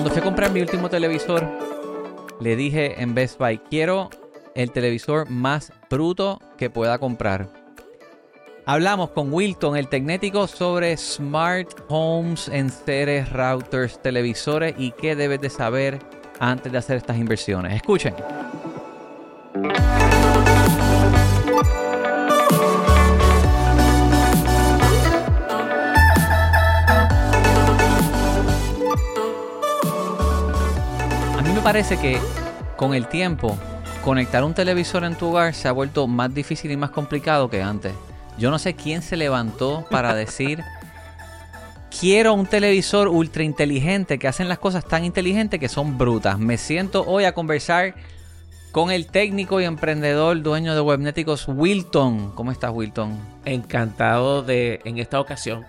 Cuando fui a comprar mi último televisor, le dije en Best Buy, quiero el televisor más bruto que pueda comprar. Hablamos con Wilton, el tecnético, sobre smart homes, enseres, routers, televisores y qué debes de saber antes de hacer estas inversiones. Escuchen. Me parece que con el tiempo conectar un televisor en tu hogar se ha vuelto más difícil y más complicado que antes. Yo no sé quién se levantó para decir, quiero un televisor ultra inteligente que hacen las cosas tan inteligentes que son brutas. Me siento hoy a conversar con el técnico y emprendedor dueño de Webnéticos, Wilton. ¿Cómo estás, Wilton? Encantado de, en esta ocasión,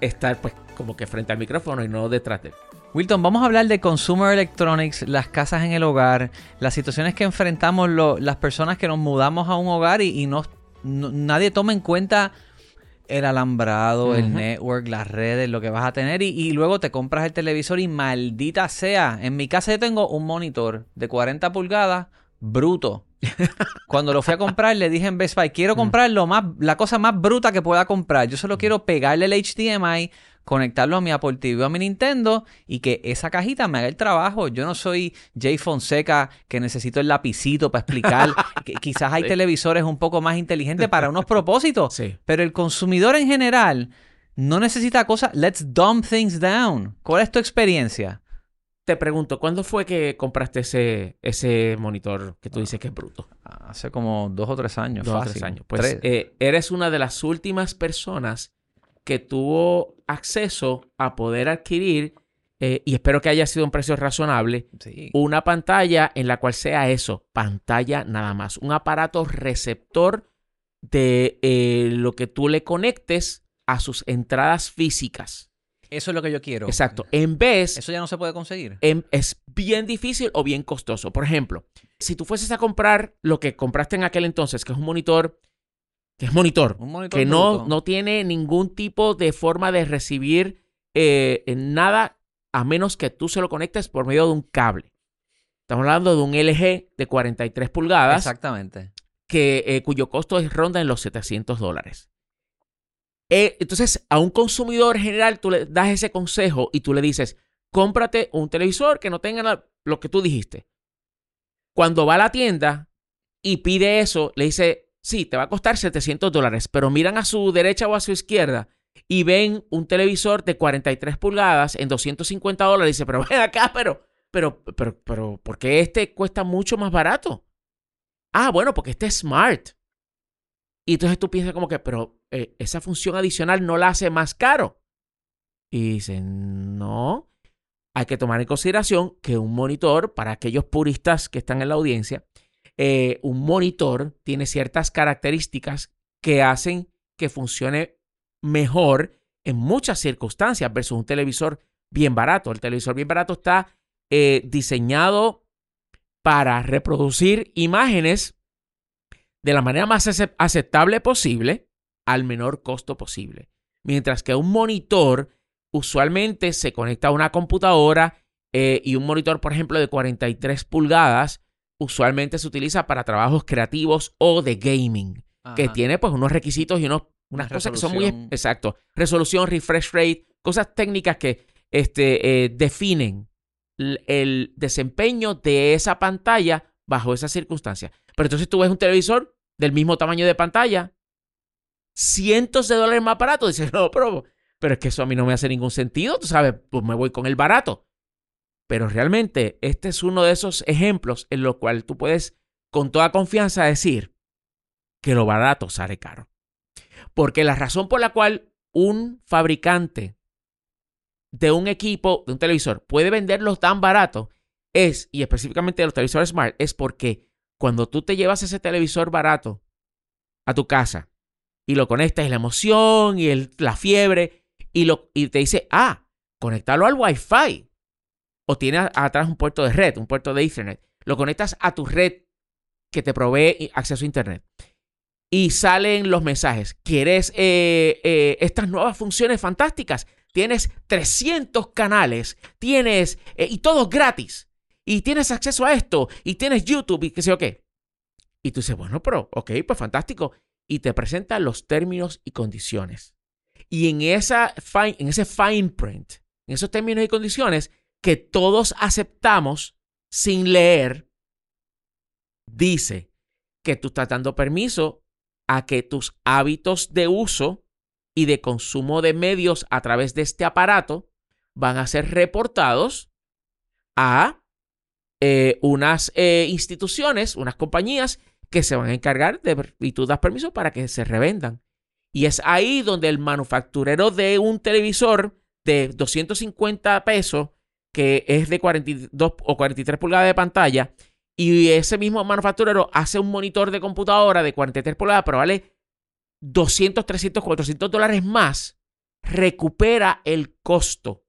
estar pues como que frente al micrófono y no detrás de él. Wilton, vamos a hablar de consumer electronics, las casas en el hogar, las situaciones que enfrentamos las personas que nos mudamos a un hogar y, no, nadie toma en cuenta el alambrado, el network, las redes, lo que vas a tener y, y, luego te compras el televisor y maldita sea, en mi casa yo tengo un monitor de 40 pulgadas bruto. Cuando lo fui a comprar le dije en Best Buy, quiero comprar lo más, la cosa más bruta que pueda comprar. Yo solo quiero pegarle el HDMI, conectarlo a mi Apple TV o a mi Nintendo y que esa cajita me haga el trabajo. Yo no soy Jay Fonseca que necesito el lapicito para explicar. que quizás hay televisores un poco más inteligentes para unos propósitos, pero el consumidor en general no necesita cosas. Let's dumb things down. ¿Cuál es tu experiencia? Te pregunto, ¿cuándo fue que compraste ese, ese monitor que tú dices que es bruto? Hace como dos o tres años. Dos o tres años. Pues eh, eres una de las últimas personas que tuvo acceso a poder adquirir, eh, y espero que haya sido un precio razonable, una pantalla en la cual sea eso, pantalla nada más, un aparato receptor de eh, lo que tú le conectes a sus entradas físicas. Eso es lo que yo quiero. Exacto. En vez... Eso ya no se puede conseguir. es bien difícil o bien costoso. Por ejemplo, si tú fueses a comprar lo que compraste en aquel entonces, que es un monitor que es monitor, que no, no, tiene ningún tipo de forma de recibir eh, nada a menos que tú se lo conectes por medio de un cable. Estamos hablando de un LG de 43 pulgadas. Exactamente. Que, eh, cuyo costo es ronda en los 700 dólares. Eh, entonces, a un consumidor general tú le das ese consejo y tú le dices, cómprate un televisor que no tenga lo que tú dijiste. Cuando va a la tienda y pide eso, le dice, sí, te va a costar 700 dólares, pero miran a su derecha o a su izquierda y ven un televisor de 43 pulgadas en 250 dólares y dice, pero ven acá, pero, pero, pero, pero, ¿por qué este cuesta mucho más barato? Ah, bueno, porque este es smart. Y entonces tú piensas como que, pero eh, esa función adicional no la hace más caro. Y dicen, no, hay que tomar en consideración que un monitor, para aquellos puristas que están en la audiencia, eh, un monitor tiene ciertas características que hacen que funcione mejor en muchas circunstancias versus un televisor bien barato. El televisor bien barato está eh, diseñado para reproducir imágenes de la manera más aceptable posible al menor costo posible. Mientras que un monitor usualmente se conecta a una computadora eh, y un monitor, por ejemplo, de 43 pulgadas, usualmente se utiliza para trabajos creativos o de gaming, que tiene pues unos requisitos y unos, unas cosas que son muy exacto, resolución, refresh rate, cosas técnicas que este, eh, definen el desempeño de esa pantalla bajo esas circunstancias. Pero entonces tú ves un televisor del mismo tamaño de pantalla, cientos de dólares más barato, dices, no, pero, pero es que eso a mí no me hace ningún sentido, tú sabes, pues me voy con el barato. Pero realmente este es uno de esos ejemplos en los cuales tú puedes con toda confianza decir que lo barato sale caro. Porque la razón por la cual un fabricante de un equipo, de un televisor, puede venderlos tan barato es, y específicamente de los televisores smart, es porque cuando tú te llevas ese televisor barato a tu casa y lo conectas la emoción y la fiebre y, lo, te dice, ah, conectarlo al Wi-Fi o tienes atrás un puerto de red, un puerto de Ethernet, lo conectas a tu red que te provee acceso a Internet y salen los mensajes. ¿Quieres eh, eh, estas nuevas funciones fantásticas? tienes 300 canales, tienes, eh, y todo gratis, y tienes acceso a esto, y tienes YouTube, y qué sé yo qué. Y tú dices, bueno, pero, ok, pues fantástico. Y te presenta los términos y condiciones. Y en, esa en ese fine print, en esos términos y condiciones que todos aceptamos sin leer, dice que tú estás dando permiso a que tus hábitos de uso y de consumo de medios a través de este aparato van a ser reportados a eh, unas eh, instituciones, unas compañías que se van a encargar de, y tú das permiso para que se revendan. Y es ahí donde el manufacturero de un televisor de 250 pesos, que es de 42 o 43 pulgadas de pantalla, y ese mismo manufacturero hace un monitor de computadora de 43 pulgadas, pero vale 200, 300, 400 dólares más, recupera el costo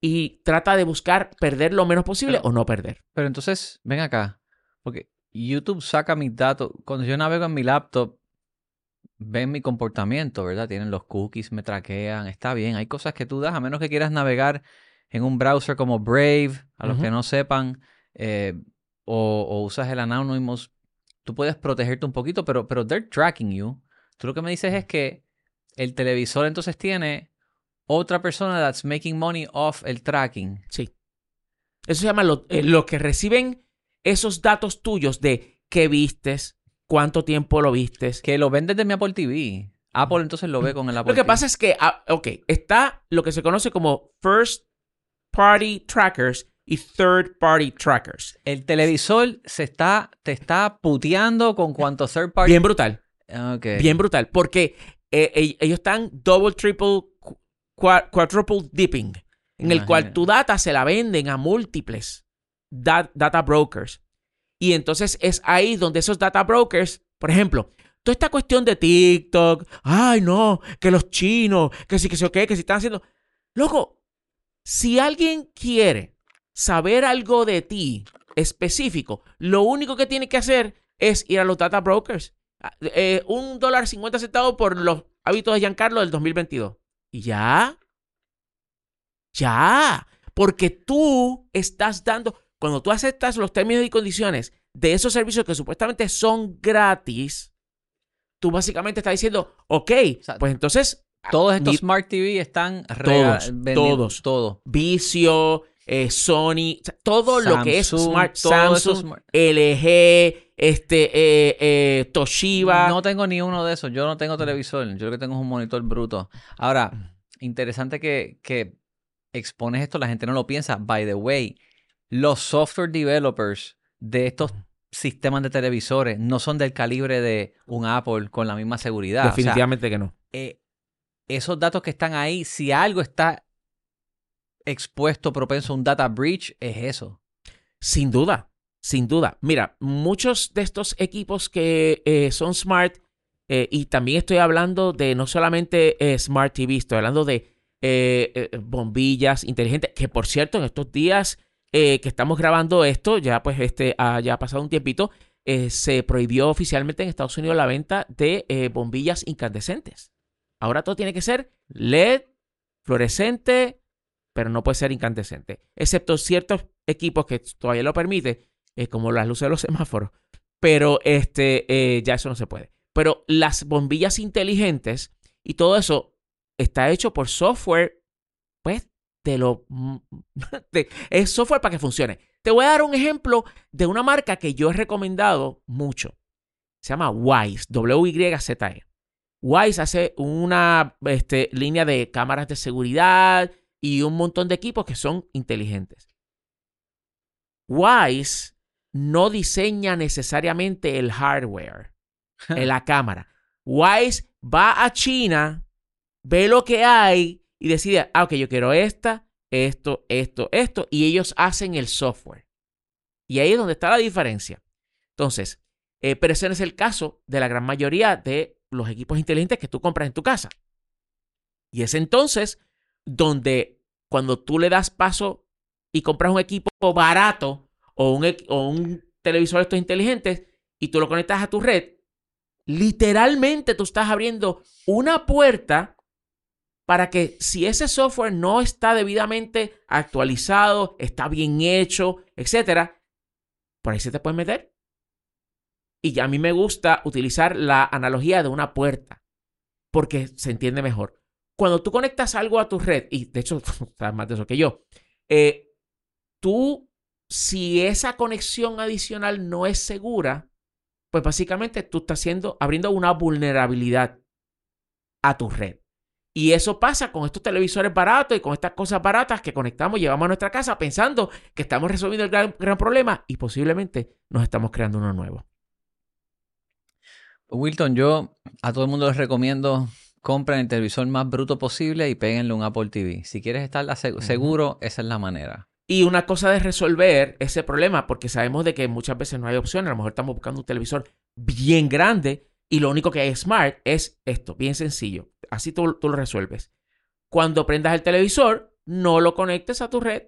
y trata de buscar perder lo menos posible o no perder. Pero entonces, ven acá, porque YouTube saca mis datos. Cuando yo navego en mi laptop, ven mi comportamiento, ¿verdad? Tienen los cookies, me traquean, está bien. Hay cosas que tú das, a menos que quieras navegar en un browser como Brave, a los que no sepan, eh, o, usas el Anonymous, tú puedes protegerte un poquito, pero, pero they're tracking you. Tú lo que me dices es que el televisor entonces tiene otra persona that's making money off el tracking. Sí. Eso se llama lo, eh, lo que reciben esos datos tuyos de qué vistes, cuánto tiempo lo vistes. Que lo ven desde mi Apple TV. Apple entonces lo ve con el Apple Lo que pasa es que, ah, ok, está lo que se conoce como First Party Trackers y Third Party Trackers. El televisor se está, te está puteando con cuánto third party. Bien brutal. Okay. Bien brutal. Porque eh, ellos están double, triple, quadruple dipping. En el cual tu data se la venden a múltiples data brokers. Y entonces es ahí donde esos data brokers, por ejemplo, toda esta cuestión de TikTok, ay no, que los chinos, que sí, que sí, que si están haciendo. Loco, si alguien quiere saber algo de ti específico, lo único que tiene que hacer es ir a los data brokers. Ah, eh, un dólar cincuenta centavos por los hábitos de Giancarlo del 2022. Y ya. Ya. Porque tú estás dando. Cuando tú aceptas los términos y condiciones de esos servicios que supuestamente son gratis, tú básicamente estás diciendo, ok, pues entonces... Todos estos Smart TV están todos, todos, todo. Vicio, eh, Sony, todo lo que es Smart, Samsung, LG, este, eh, eh, Toshiba. No tengo ni uno de esos. Yo no tengo televisor. Yo lo que tengo es un monitor bruto. Ahora, interesante que, que expones esto, la gente no lo piensa. By the way, los software developers de estos sistemas de televisores no son del calibre de un Apple con la misma seguridad. Definitivamente que no. Eh, esos datos que están ahí, si algo está expuesto, propenso a un data breach, es eso. Sin duda, sin duda. Mira, muchos de estos equipos que eh, son smart, eh, y también estoy hablando de no solamente Smart TV, estoy hablando de bombillas inteligentes, que por cierto, en estos días eh, que estamos grabando esto, ya pues este, ha, ya ha pasado un tiempito, eh, se prohibió oficialmente en Estados Unidos la venta de eh, bombillas incandescentes. Ahora todo tiene que ser LED, fluorescente, pero no puede ser incandescente, excepto ciertos equipos que todavía lo permite, como las luces de los semáforos, pero este, ya eso no se puede. Pero las bombillas inteligentes y todo eso está hecho por software, pues de lo... es software para que funcione. Te voy a dar un ejemplo de una marca que yo he recomendado mucho. Se llama Wise, W-Y-Z-E. Wise hace una este, línea de cámaras de seguridad y un montón de equipos que son inteligentes. Wise no diseña necesariamente el hardware en la cámara. Wise va a China, ve lo que hay y decide, ah, ok, yo quiero esta, esto, esto, esto, y ellos hacen el software. Y ahí es donde está la diferencia. Entonces, eh, pero ese no es el caso de la gran mayoría de los equipos inteligentes que tú compras en tu casa. Y es entonces donde cuando tú le das paso y compras un equipo barato o un, o un televisor de estos inteligentes y tú lo conectas a tu red, literalmente tú estás abriendo una puerta para que si ese software no está debidamente actualizado, está bien hecho, etcétera, por ahí se te puede meter. Y a mí me gusta utilizar la analogía de una puerta, porque se entiende mejor. Cuando tú conectas algo a tu red, y de hecho, sabes más de eso que yo, eh, tú, si esa conexión adicional no es segura, pues básicamente tú estás abriendo una vulnerabilidad a tu red. Y eso pasa con estos televisores baratos y con estas cosas baratas que conectamos, llevamos a nuestra casa pensando que estamos resolviendo el gran, gran problema y posiblemente nos estamos creando uno nuevo. Wilton, yo a todo el mundo les recomiendo compren el televisor más bruto posible y péguenle un Apple TV. Si quieres estar seguro, esa es la manera. Y una cosa de resolver ese problema, porque sabemos de que muchas veces no hay opción, a lo mejor estamos buscando un televisor bien grande y lo único que hay smart es esto, bien sencillo. Así tú, lo resuelves. Cuando prendas el televisor, no lo conectes a tu red.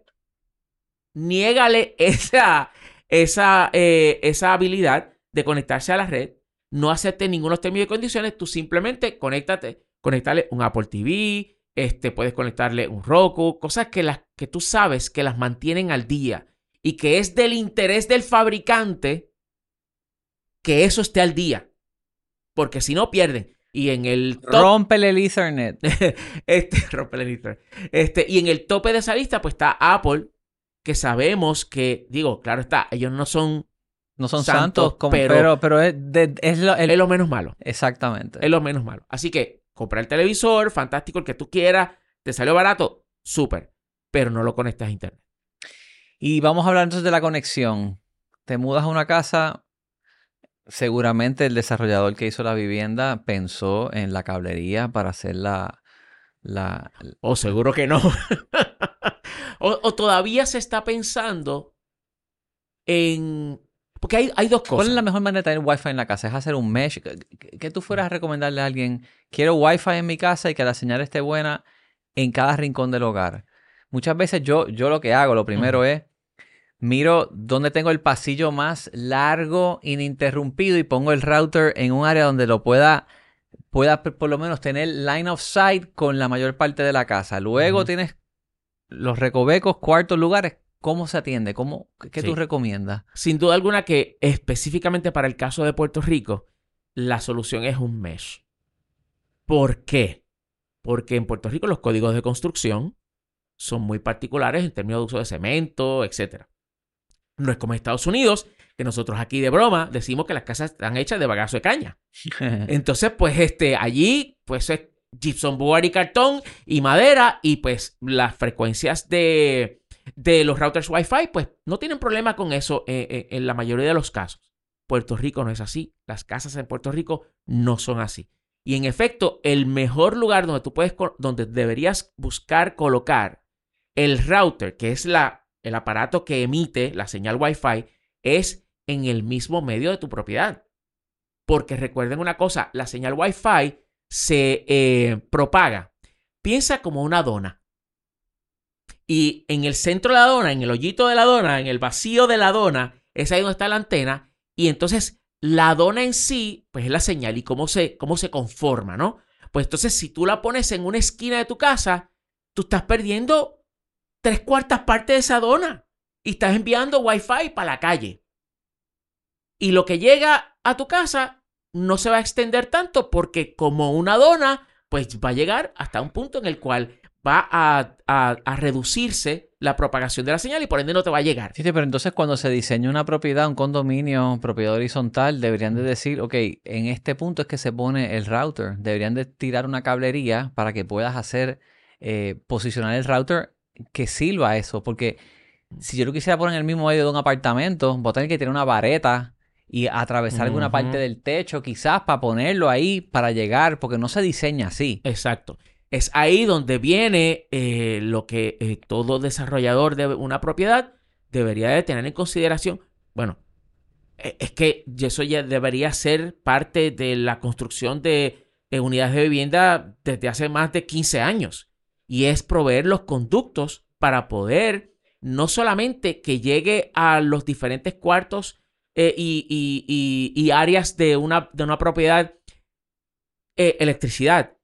Niégale esa, esa, eh, esa habilidad de conectarse a la red. No acepte ninguno términos y condiciones. Tú simplemente conéctate, conectarle un Apple TV, este, puedes conectarle un Roku, cosas que, las, que tú sabes que las mantienen al día y que es del interés del fabricante que eso esté al día. Porque si no, pierden. Y en el top... el Ethernet. este, el Ethernet. Este, y en el tope de esa lista, pues está Apple, que sabemos que, digo, claro está, ellos no son. No son santos, pero, pero, es, lo, es lo menos malo. Exactamente. Es lo menos malo. Así que comprar el televisor, fantástico, el que tú quieras, te salió barato, súper, pero no lo conectas a internet. Y vamos a hablar entonces de la conexión. Te mudas a una casa, seguramente el desarrollador que hizo la vivienda pensó en la cablería para hacer la... la... O seguro que no. o, todavía se está pensando en... Porque hay, hay, dos cosas. ¿Cuál es la mejor manera de tener wifi en la casa? ¿Es hacer un mesh? ¿Qué tú fueras a recomendarle a alguien? Quiero wifi en mi casa y que la señal esté buena en cada rincón del hogar. Muchas veces yo, yo lo que hago, lo primero es miro dónde tengo el pasillo más largo, ininterrumpido y pongo el router en un área donde lo pueda, pueda por lo menos tener line of sight con la mayor parte de la casa. Luego tienes los recovecos, cuartos, lugares. ¿Cómo se atiende? ¿Cómo, ¿Qué tú recomiendas? Sin duda alguna que específicamente para el caso de Puerto Rico, la solución es un mesh. ¿Por qué? Porque en Puerto Rico los códigos de construcción son muy particulares en términos de uso de cemento, etcétera. No es como Estados Unidos, que nosotros aquí de broma decimos que las casas están hechas de bagazo de caña. Entonces, pues este, allí, pues es gypsum board y cartón y madera y pues las frecuencias de, de los routers Wi-Fi, pues no tienen problema con eso eh, eh, en la mayoría de los casos. Puerto Rico no es así. Las casas en Puerto Rico no son así. Y en efecto, el mejor lugar donde tú puedes, donde deberías buscar colocar el router, que es la el aparato que emite la señal Wi-Fi es en el mismo medio de tu propiedad. Porque recuerden una cosa, la señal Wi-Fi se eh, propaga. Piensa como una dona. Y en el centro de la dona, en el hoyito de la dona, en el vacío de la dona, es ahí donde está la antena. Y entonces la dona en sí, pues es la señal y cómo se, cómo se conforma, ¿no? Pues entonces si tú la pones en una esquina de tu casa, tú estás perdiendo tres cuartas partes de esa dona y estás enviando wifi para la calle. Y lo que llega a tu casa no se va a extender tanto porque como una dona, pues va a llegar hasta un punto en el cual va a, reducirse la propagación de la señal y por ende no te va a llegar. Sí, pero entonces cuando se diseña una propiedad, un condominio, propiedad horizontal, deberían de decir, ok, en este punto es que se pone el router. Deberían de tirar una cablería para que puedas hacer, eh, posicionar el router que sirva eso, porque si yo lo quisiera poner en el mismo medio de un apartamento, voy a tener que tener una vareta y atravesar alguna parte del techo, quizás para ponerlo ahí, para llegar, porque no se diseña así. Exacto. Es ahí donde viene eh, lo que eh, todo desarrollador de una propiedad debería de tener en consideración. Bueno, e, es que eso ya debería ser parte de la construcción de unidades de vivienda desde hace más de 15 años y es proveer los conductos para poder no solamente que llegue a los diferentes cuartos eh, y, áreas de una, de una propiedad electricidad,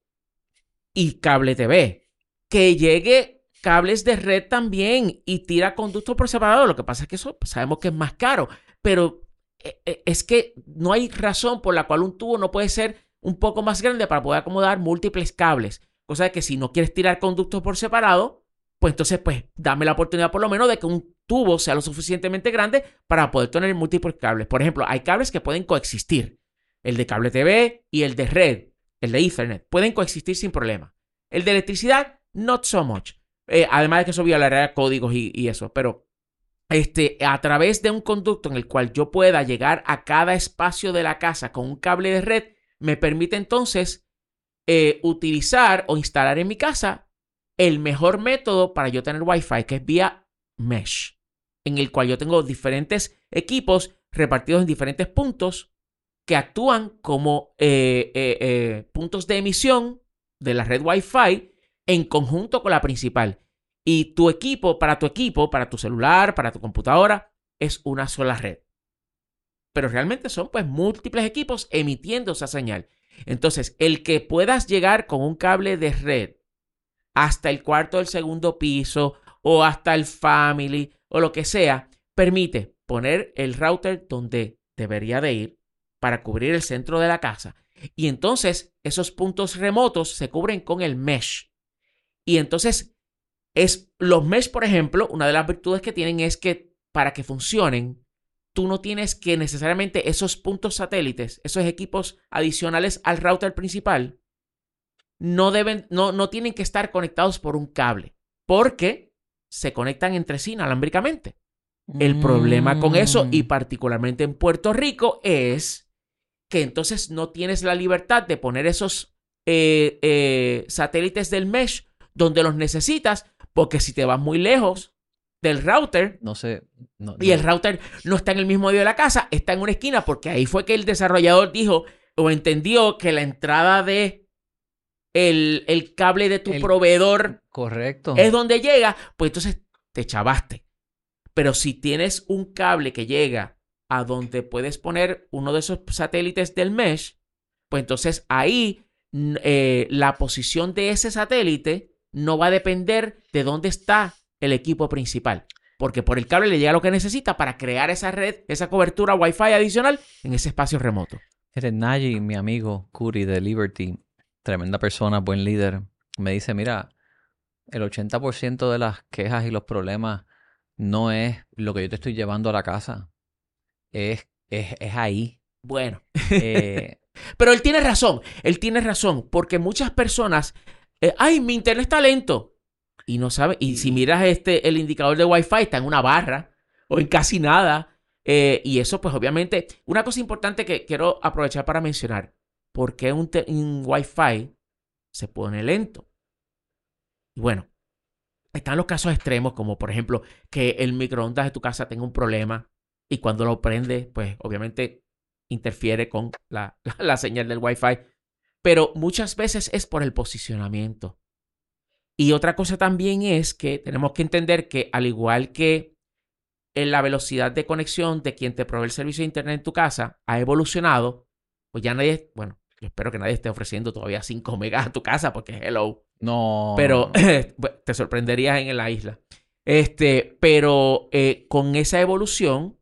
y cable TV. Que llegue cables de red también y tira conductos por separado. Lo que pasa es que eso sabemos que es más caro, pero eh, eh, es que no hay razón por la cual un tubo no puede ser un poco más grande para poder acomodar múltiples cables. Cosa de que si no quieres tirar conductos por separado, pues entonces pues dame la oportunidad por lo menos de que un tubo sea lo suficientemente grande para poder tener múltiples cables. Por ejemplo, hay cables que pueden coexistir. El de cable TV y el de red, el de Ethernet, pueden coexistir sin problema. El de electricidad, not so much. Eh, además de que eso violaría códigos y, eso, pero este, a través de un conducto en el cual yo pueda llegar a cada espacio de la casa con un cable de red, me permite entonces eh, utilizar o instalar en mi casa el mejor método para yo tener Wi-Fi, que es vía mesh, en el cual yo tengo diferentes equipos repartidos en diferentes puntos que actúan como eh, eh, puntos de emisión de la red Wi-Fi en conjunto con la principal. Y tu equipo, para tu equipo, para tu celular, para tu computadora, es una sola red. Pero realmente son pues múltiples equipos emitiendo esa señal. Entonces, el que puedas llegar con un cable de red hasta el cuarto del segundo piso o hasta el family o lo que sea, permite poner el router donde debería de ir para cubrir el centro de la casa. Y entonces esos puntos remotos se cubren con el mesh. Y entonces es los mesh, por ejemplo, una de las virtudes que tienen es que para que funcionen, tú no tienes que necesariamente esos puntos satélites, esos equipos adicionales al router principal, no deben, no, no tienen que estar conectados por un cable, porque se conectan entre sí inalámbricamente. El problema con eso, y mm. particularmente en Puerto Rico, es que entonces no tienes la libertad de poner esos eh, eh, satélites del mesh donde los necesitas porque si te vas muy lejos del router, no sé, y el router no está en el mismo medio de la casa, está en una esquina, porque ahí fue que el desarrollador dijo o entendió que la entrada de el, el cable de tu proveedor correcto. es donde llega, pues entonces te chavaste. Pero si tienes un cable que llega a donde puedes poner uno de esos satélites del mesh, pues entonces ahí eh, la posición de ese satélite no va a depender de dónde está el equipo principal. Porque por el cable le llega lo que necesita para crear esa red, esa cobertura Wi-Fi adicional en ese espacio remoto. Eres Naji, mi amigo Curi de Liberty, tremenda persona, buen líder. Me dice, mira, el 80% de las quejas y los problemas no es lo que yo te estoy llevando a la casa. Es, es, ahí. Bueno. Eh, Pero él tiene razón. Él tiene razón. Porque muchas personas eh, ay, mi internet está lento. Y no sabe, y si miras este, el indicador de Wi-Fi está en una barra o en casi nada. Eh, y eso, pues obviamente, una cosa importante que quiero aprovechar para mencionar. ¿Por qué un, un Wi-Fi se pone lento? Y bueno, están los casos extremos, como por ejemplo que el microondas de tu casa tenga un problema y cuando lo prende, pues obviamente interfiere con la, la señal del Wi-Fi pero muchas veces es por el posicionamiento. Y otra cosa también es que tenemos que entender que al igual que en la velocidad de conexión de quien te provee el servicio de Internet en tu casa ha evolucionado, pues ya nadie, bueno, yo espero que nadie esté ofreciendo todavía 5 megas a tu casa porque hello. No. Pero te sorprenderías en la isla. Este, pero eh, con esa evolución,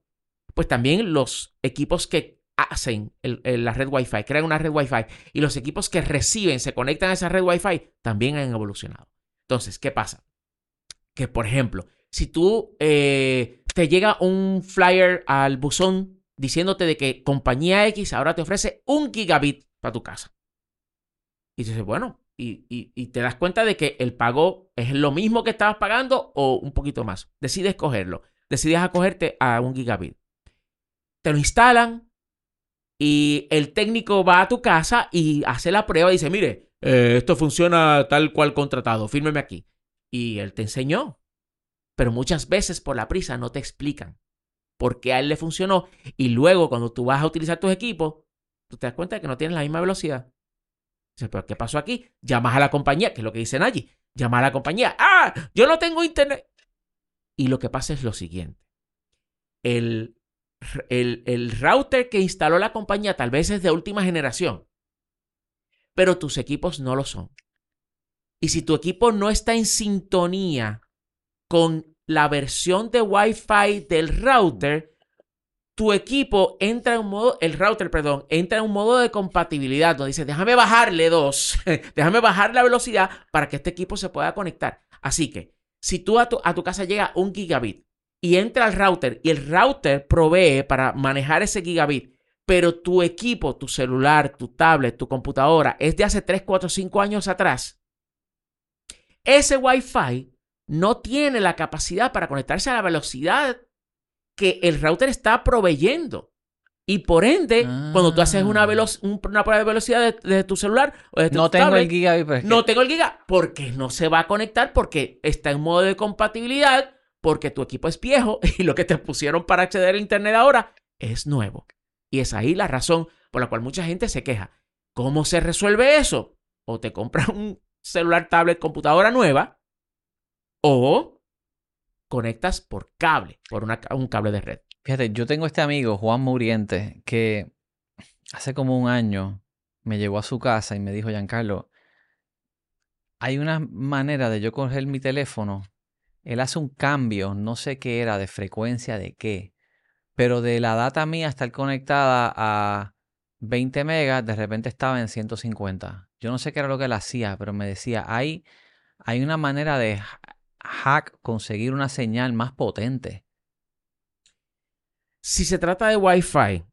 pues también los equipos que hacen la red Wi-Fi, crean una red Wi-Fi y los equipos que reciben se conectan a esa red Wi-Fi también han evolucionado. Entonces, ¿qué pasa? Que, por ejemplo, si tú eh, te llega un flyer al buzón diciéndote de que compañía X ahora te ofrece un gigabit para tu casa. Y dices, bueno, y, y, te das cuenta de que el pago es lo mismo que estabas pagando o un poquito más. Decides cogerlo. Decides acogerte a un gigabit. Te lo instalan, y el técnico va a tu casa y hace la prueba y dice, mire, eh, esto funciona tal cual contratado, fírmeme aquí. Y él te enseñó. Pero muchas veces por la prisa no te explican por qué a él le funcionó. Y luego cuando tú vas a utilizar tus equipos, tú te das cuenta de que no tienes la misma velocidad. Dice, pero ¿qué pasó aquí? Llamas a la compañía, que es lo que dicen allí. Llamas a la compañía. Ah, yo no tengo internet. Y lo que pasa es lo siguiente. El el, router que instaló la compañía tal vez es de última generación, pero tus equipos no lo son. Y si tu equipo no está en sintonía con la versión de Wi-Fi del router, tu equipo entra en un modo, el router, perdón, entra en un modo de compatibilidad donde dice, déjame bajarle dos, déjame bajar la velocidad para que este equipo se pueda conectar. Así que, si tú a tu, a tu casa llega un gigabit y entra al router y el router provee para manejar ese gigabit, pero tu equipo, tu celular, tu tablet, tu computadora es de hace 3, 4, 5 años atrás, ese Wi-Fi no tiene la capacidad para conectarse a la velocidad que el router está proveyendo. Y por ende, cuando tú haces una, Ah. una prueba de velocidad de, tu celular o tu No tengo tablet, el gigabit. pero es que- no tengo el giga porque no se va a conectar porque está en modo de compatibilidad porque tu equipo es viejo y lo que te pusieron para acceder a internet ahora es nuevo. Y es ahí la razón por la cual mucha gente se queja. ¿Cómo se resuelve eso? O te compras un celular, tablet, computadora nueva o conectas por cable, por un cable de red. Fíjate, yo tengo este amigo, Juan Muriente, que hace como un año me llegó a su casa y me dijo, Giancarlo, hay una manera de yo coger mi teléfono. Él hace un cambio, no sé qué era, de frecuencia de qué, pero de la data mía estar conectada a 20 megas, de repente estaba en 150. Yo no sé qué era lo que él hacía, pero me decía, hay, hay una manera de ha- hack, conseguir una señal más potente. Si se trata de Wi-Fi,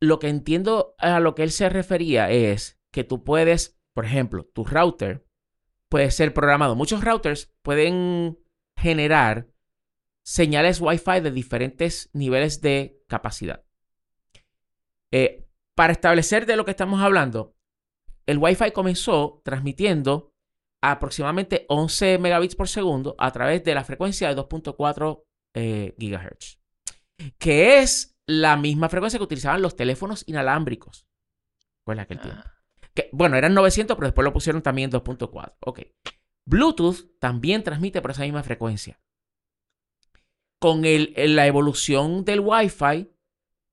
lo que entiendo a lo que él se refería es que tú puedes, por ejemplo, tu router puede ser programado. Muchos routers pueden generar señales Wi-Fi de diferentes niveles de capacidad. Eh, para establecer de lo que estamos hablando, el Wi-Fi comenzó transmitiendo aproximadamente 11 megabits por segundo a través de la frecuencia de 2.4 eh, gigahertz que es la misma frecuencia que utilizaban los teléfonos inalámbricos. Fue aquel tiempo. Ah. Que, bueno, eran 900, pero después lo pusieron también en 2.4. Ok. Bluetooth también transmite por esa misma frecuencia. Con la evolución del Wi-Fi,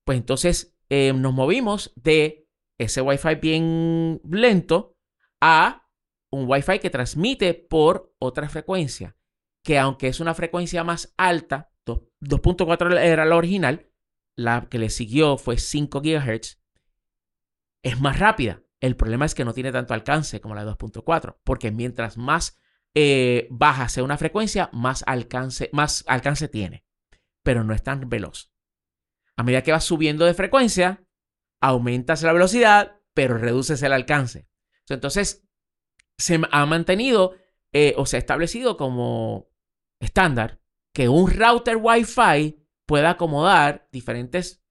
pues entonces eh, nos movimos de ese Wi-Fi bien lento a un Wi-Fi que transmite por otra frecuencia. Que aunque es una frecuencia más alta, dos- 2.4 era la original, la que le siguió fue 5 GHz, es más rápida. El problema es que no tiene tanto alcance como la de 2.4, porque mientras más eh, baja una frecuencia, más alcance, más alcance tiene, pero no es tan veloz. A medida que vas subiendo de frecuencia, aumentas la velocidad, pero reduces el alcance. Entonces, se ha mantenido eh, o se ha establecido como estándar que un router Wi-Fi pueda acomodar diferentes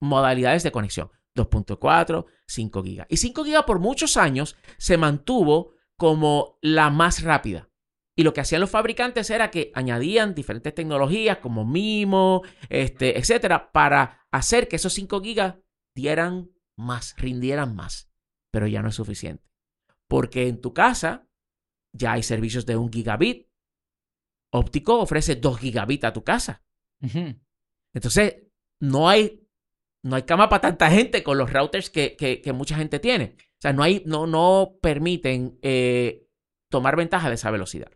modalidades de conexión. 2.4, 5 GB. Y 5 GB por muchos años se mantuvo como la más rápida. Y lo que hacían los fabricantes era que añadían diferentes tecnologías como MIMO, este, etcétera, para hacer que esos 5 GB dieran más, rindieran más. Pero ya no es suficiente. Porque en tu casa ya hay servicios de 1 gigabit. Óptico ofrece 2 gigabit a tu casa. Entonces, no hay, no hay cama para tanta gente con los routers que, que- que mucha gente tiene. Sea, no, hay, no, no permiten eh, tomar ventaja de esa velocidad.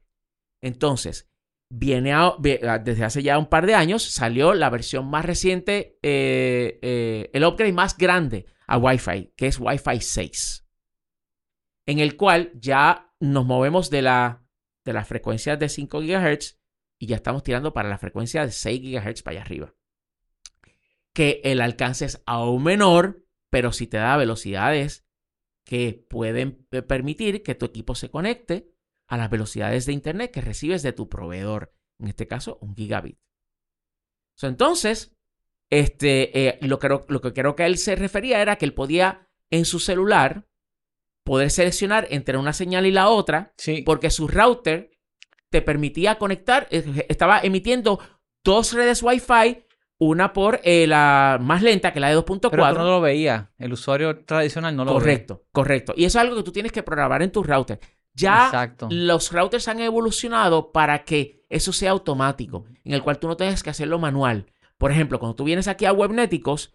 Entonces, viene a- desde hace ya un par de años, salió la versión más reciente, eh, eh, el upgrade más grande a Wi-Fi, que es Wi-Fi 6. En el cual ya nos movemos de la, de las frecuencias de 5 GHz y ya estamos tirando para la frecuencia de 6 GHz para allá arriba. Que el alcance es aún menor, pero sí te da velocidades que pueden eh, permitir que tu equipo se conecte a las velocidades de internet que recibes de tu proveedor. En este caso, un gigabit. So, entonces, este, eh, lo, que, lo que creo que él se refería era que él podía en su celular poder seleccionar entre una señal y la otra Sí. porque su router te permitía conectar, eh, estaba emitiendo dos redes Wi-Fi, una por eh, la más lenta que la de 2.4. Pero tú no lo veía. El usuario tradicional no lo ve. correcto, correcto. Y eso es algo que tú tienes que programar en tu router. Ya Exacto. los routers han evolucionado para que eso sea automático, en el cual tú no tengas que hacerlo manual. Por ejemplo, cuando tú vienes aquí a Webneticos,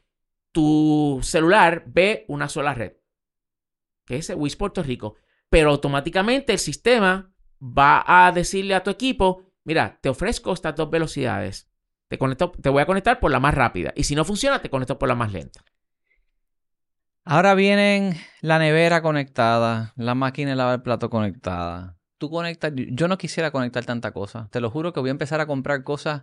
tu celular ve una sola red, que es WIS Puerto Rico. pero automáticamente el sistema va a decirle a tu equipo, mira, te ofrezco estas dos velocidades. Te, conecto, te voy a conectar por la más rápida. Y si no funciona, te conecto por la más lenta. Ahora vienen la nevera conectada, la máquina de lavar el plato conectada. Tú conectas, yo no quisiera conectar tanta cosa. Te lo juro que voy a empezar a comprar cosas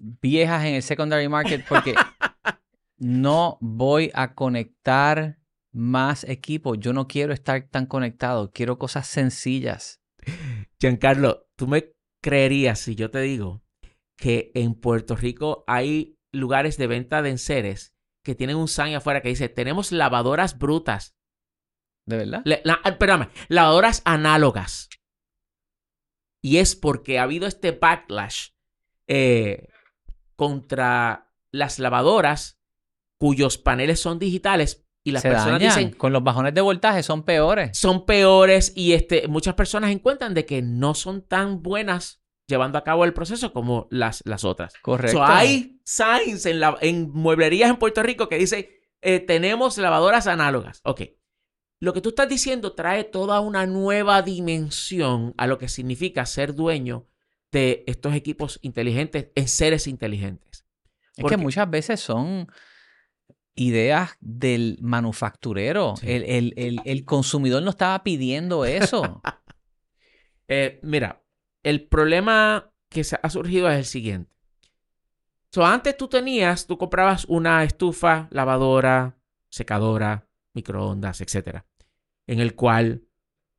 viejas en el secondary market porque no voy a conectar más equipo. Yo no quiero estar tan conectado. Quiero cosas sencillas. Giancarlo, tú me creerías si yo te digo que en Puerto Rico hay lugares de venta de enseres que tienen un sign afuera que dice, tenemos lavadoras brutas. ¿De verdad? Ah, lavadoras análogas. Y es porque ha habido este backlash eh, contra las lavadoras cuyos paneles son digitales y las personas dicen con los bajones de voltaje son peores. Son peores y este, muchas personas encuentran de que no son tan buenas llevando a cabo el proceso como las, las otras. Correcto. hay signs en, la, en mueblerías en Puerto Rico que dice eh, tenemos lavadoras análogas. Ok. Lo que tú estás diciendo trae toda una nueva dimensión a lo que significa ser dueño de estos equipos inteligentes en seres inteligentes. Es que muchas veces son ideas del manufacturero. El, consumidor no estaba pidiendo eso. Eh, mira, el problema que ha surgido es el siguiente. So, antes tú tenías, tú comprabas una estufa, lavadora, secadora, microondas, etc. En el cual,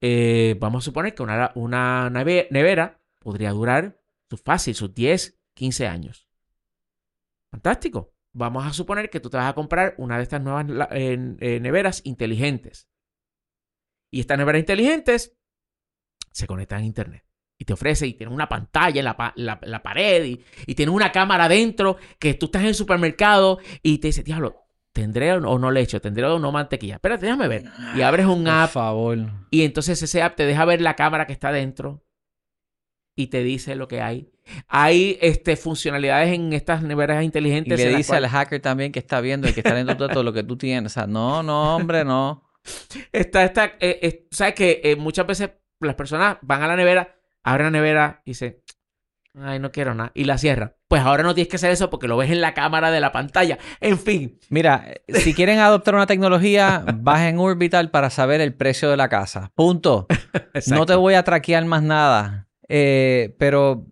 eh, vamos a suponer que una, nevera podría durar fácil, sus 10, 15 años. Fantástico. Vamos a suponer que tú te vas a comprar una de estas nuevas eh, neveras inteligentes. Y estas neveras inteligentes se conectan a Internet y te ofrece y tiene una pantalla en la, pared y, y, tiene una cámara adentro que tú estás en el supermercado y te dice, diablo, ¿tendré o no leche? ¿Tendré o no mantequilla? Espérate, déjame ver. Y abres un app. Por favor. Y entonces ese app te deja ver la cámara que está adentro y te dice lo que hay. Hay este, funcionalidades en estas neveras inteligentes. Y le dice al hacker también que está viendo y que está viendo todo lo que tú tienes. O sea, no, no, hombre, no. Está, está, eh, ¿sabes que eh, muchas veces las personas van a la nevera, abren la nevera y dicen, ay, no quiero nada, y la cierran. Pues ahora no tienes que hacer eso porque lo ves en la cámara de la pantalla. En fin. Mira, si quieren adoptar una tecnología, bajen Orbital para saber el precio de la casa. Punto. no te voy a traquear más nada. Eh, pero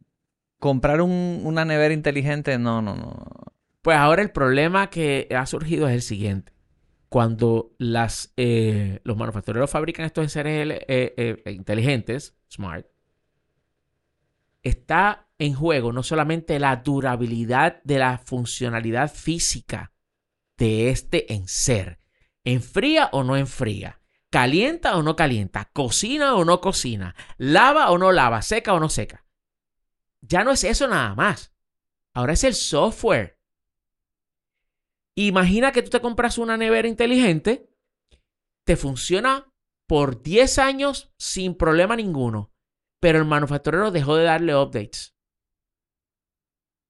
comprar una nevera inteligente, no, no, no. Pues ahora el problema que ha surgido es el siguiente. Cuando las, eh, los manufactureros fabrican estos seres eh, inteligentes, smart, está en juego no solamente la durabilidad de la funcionalidad física de este enser, enfría o no enfría, ¿Calienta o no calienta? ¿Cocina o no cocina? ¿Lava o no lava? ¿Seca o no seca? Ya no es eso nada más. Ahora es el software. Imagina que tú te compras una nevera inteligente, te funciona por 10 años sin problema ninguno, pero el manufacturero dejó de darle updates.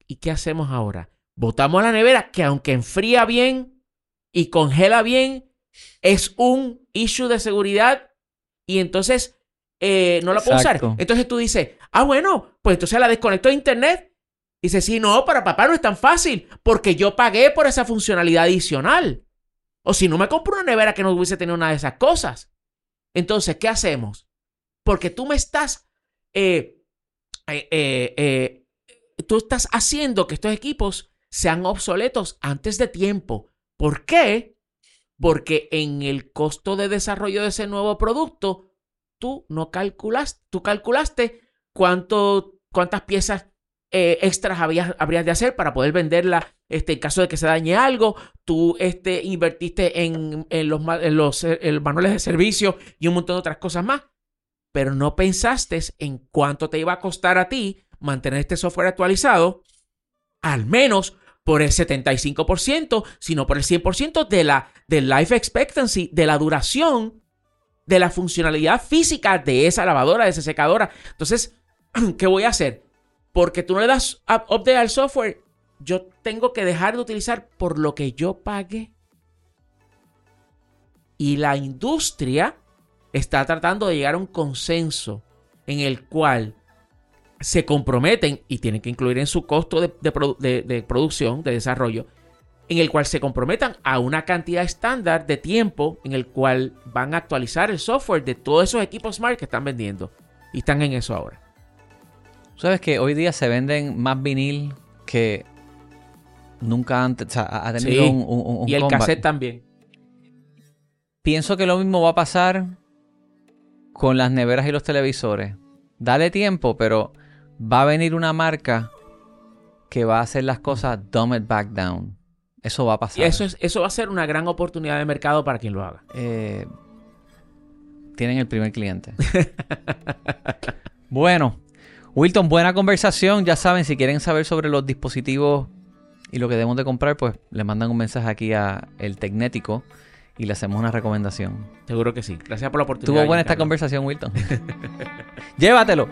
¿Y qué hacemos ahora? Botamos la nevera que aunque enfría bien y congela bien, es un issue de seguridad y entonces eh, no la puedo usar. Entonces tú dices, ah, bueno, pues entonces la desconecto de internet. Y dice, sí, no, para papá no es tan fácil, porque yo pagué por esa funcionalidad adicional. O si no me compro una nevera que no hubiese tenido una de esas cosas. Entonces, ¿qué hacemos? Porque tú me estás, eh, eh, tú estás haciendo que estos equipos sean obsoletos antes de tiempo. ¿Por qué? porque en el costo de desarrollo de ese nuevo producto, tú no calculaste, tú calculaste cuánto, cuántas piezas eh, extras habías, habrías de hacer para poder venderla este, en caso de que se dañe algo. Tú este, invertiste en, los, los manuales de servicio y un montón de otras cosas más. Pero no pensaste en cuánto te iba a costar a ti mantener este software actualizado, al menos por el 75%, sino por el 100% de la life expectancy, de la duración, de la funcionalidad física de esa lavadora, de esa secadora. Entonces, ¿qué voy a hacer? Porque tú no le das update al software, yo tengo que dejar de utilizar por lo que yo pagué. Y la industria está tratando de llegar a un consenso en el cual se comprometen y tienen que incluir en su costo de, de producción, de desarrollo, en el cual se comprometan a una cantidad estándar de tiempo en el cual van a actualizar el software de todos esos equipos smart que están vendiendo. Y están en eso ahora. ¿Sabes que hoy día se venden más vinil que nunca antes? O sea, ha tenido un, Y el cassette también. Pienso que lo mismo va a pasar con las neveras y los televisores. Dale tiempo, pero va a venir una marca que va a hacer las cosas dumb it back down. Eso va a pasar. Y eso, es, eso va a ser una gran oportunidad de mercado para quien lo haga. Eh, tienen el primer cliente. bueno, Wilton, buena conversación. Ya saben, si quieren saber sobre los dispositivos y lo que debemos de comprar, pues le mandan un mensaje aquí a El Tecnético y le hacemos una recomendación. Seguro que sí. Gracias por la oportunidad. Tuvo buena esta conversación, Wilton. Llévatelo.